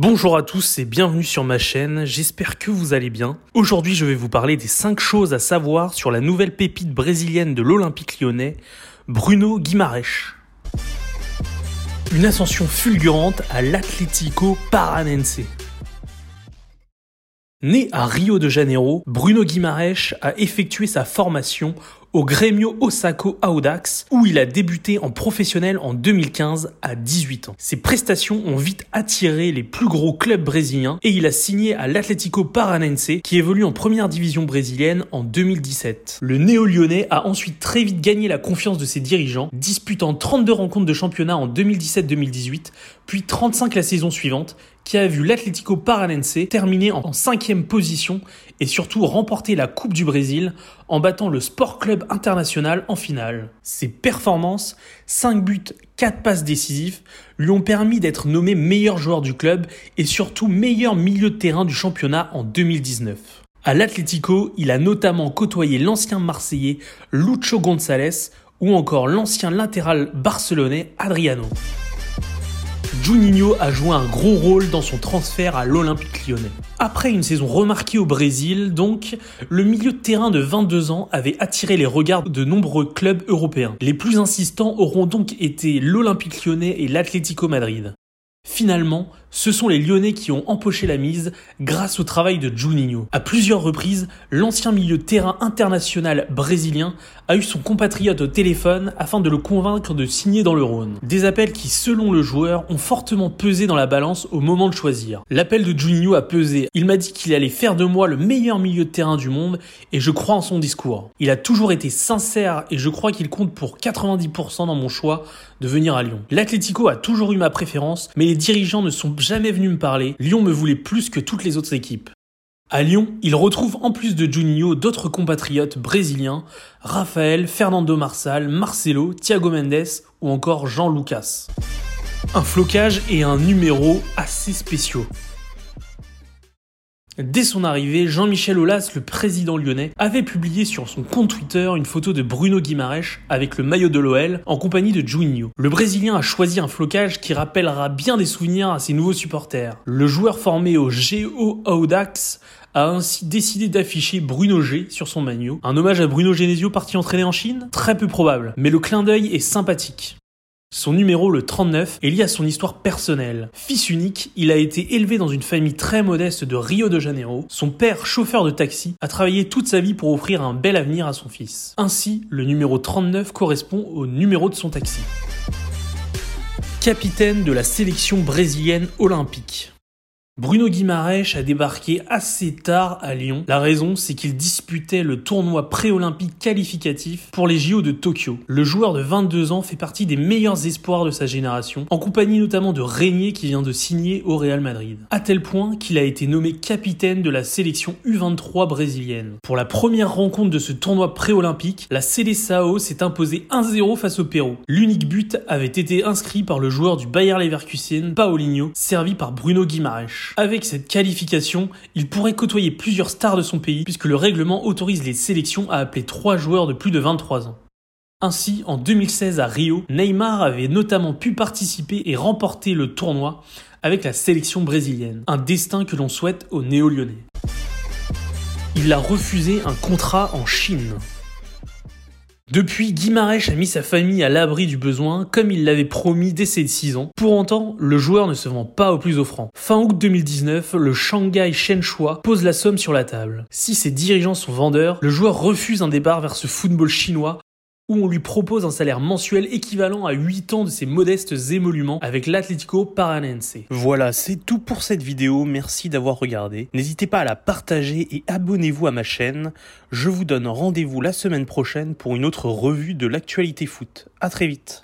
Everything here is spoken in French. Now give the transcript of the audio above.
Bonjour à tous et bienvenue sur ma chaîne, j'espère que vous allez bien. Aujourd'hui je vais vous parler des 5 choses à savoir sur la nouvelle pépite brésilienne de l'Olympique lyonnais, Bruno Guimarães. Une ascension fulgurante à l'Atlético Paranense. Né à Rio de Janeiro, Bruno Guimarães a effectué sa formation au Grêmio Osako Audax où il a débuté en professionnel en 2015 à 18 ans. Ses prestations ont vite attiré les plus gros clubs brésiliens et il a signé à l'Atlético Paranense qui évolue en première division brésilienne en 2017. Le néo-lyonnais a ensuite très vite gagné la confiance de ses dirigeants, disputant 32 rencontres de championnat en 2017-2018, puis 35 la saison suivante, qui a vu l'Atlético Paranense terminer en cinquième position et surtout remporter la Coupe du Brésil en battant le Sport Club International en finale. Ses performances, 5 buts, 4 passes décisives, lui ont permis d'être nommé meilleur joueur du club et surtout meilleur milieu de terrain du championnat en 2019. À l'Atlético, il a notamment côtoyé l'ancien Marseillais Lucho González ou encore l'ancien latéral barcelonais Adriano. Juninho a joué un gros rôle dans son transfert à l'Olympique lyonnais. Après une saison remarquée au Brésil, donc, le milieu de terrain de 22 ans avait attiré les regards de nombreux clubs européens. Les plus insistants auront donc été l'Olympique lyonnais et l'Atlético Madrid. Finalement, ce sont les Lyonnais qui ont empoché la mise grâce au travail de Juninho. À plusieurs reprises, l'ancien milieu de terrain international brésilien a eu son compatriote au téléphone afin de le convaincre de signer dans le Rhône. Des appels qui, selon le joueur, ont fortement pesé dans la balance au moment de choisir. L'appel de Juninho a pesé. Il m'a dit qu'il allait faire de moi le meilleur milieu de terrain du monde et je crois en son discours. Il a toujours été sincère et je crois qu'il compte pour 90% dans mon choix de venir à Lyon. L'Atlético a toujours eu ma préférence, mais les dirigeants ne sont jamais venus me parler. Lyon me voulait plus que toutes les autres équipes. À Lyon, il retrouve en plus de Juninho d'autres compatriotes brésiliens, Rafael, Fernando Marsal, Marcelo, Thiago Mendes ou encore Jean Lucas. Un flocage et un numéro assez spéciaux. Dès son arrivée, Jean-Michel Aulas, le président lyonnais, avait publié sur son compte Twitter une photo de Bruno Guimarães avec le maillot de l'OL en compagnie de Juninho. Le Brésilien a choisi un flocage qui rappellera bien des souvenirs à ses nouveaux supporters. Le joueur formé au GO Audax a ainsi décidé d'afficher Bruno G sur son maillot. Un hommage à Bruno Genesio parti entraîner en Chine? Très peu probable, mais le clin d'œil est sympathique. Son numéro, le 39, est lié à son histoire personnelle. Fils unique, il a été élevé dans une famille très modeste de Rio de Janeiro. Son père, chauffeur de taxi, a travaillé toute sa vie pour offrir un bel avenir à son fils. Ainsi, le numéro 39 correspond au numéro de son taxi. Capitaine de la sélection brésilienne olympique. Bruno Guimarães a débarqué assez tard à Lyon. La raison, c'est qu'il disputait le tournoi pré-olympique qualificatif pour les JO de Tokyo. Le joueur de 22 ans fait partie des meilleurs espoirs de sa génération, en compagnie notamment de Régnier qui vient de signer au Real Madrid. À tel point qu'il a été nommé capitaine de la sélection U23 brésilienne. Pour la première rencontre de ce tournoi pré-olympique, la Seleção s'est imposée 1-0 face au Pérou. L'unique but avait été inscrit par le joueur du Bayer Leverkusen, Paulinho, servi par Bruno Avec cette qualification, il pourrait côtoyer plusieurs stars de son pays puisque le règlement autorise les sélections à appeler trois joueurs de plus de 23 ans. Ainsi, en 2016 à Rio, Neymar avait notamment pu participer et remporter le tournoi avec la sélection brésilienne, un destin que l'on souhaite aux néo-lyonnais. Il a refusé un contrat en Chine. Depuis, Guimarães a mis sa famille à l'abri du besoin, comme il l'avait promis dès ses 6 ans. Pour autant, le joueur ne se vend pas au plus offrant. Fin août 2019, le Shanghai Shenhua pose la somme sur la table. Si ses dirigeants sont vendeurs, le joueur refuse un départ vers ce football chinois où on lui propose un salaire mensuel équivalent à 8 ans de ses modestes émoluments avec l'Atlético Paranense. Voilà, c'est tout pour cette vidéo, merci d'avoir regardé. N'hésitez pas à la partager et abonnez-vous à ma chaîne. Je vous donne rendez-vous la semaine prochaine pour une autre revue de l'actualité foot. À très vite.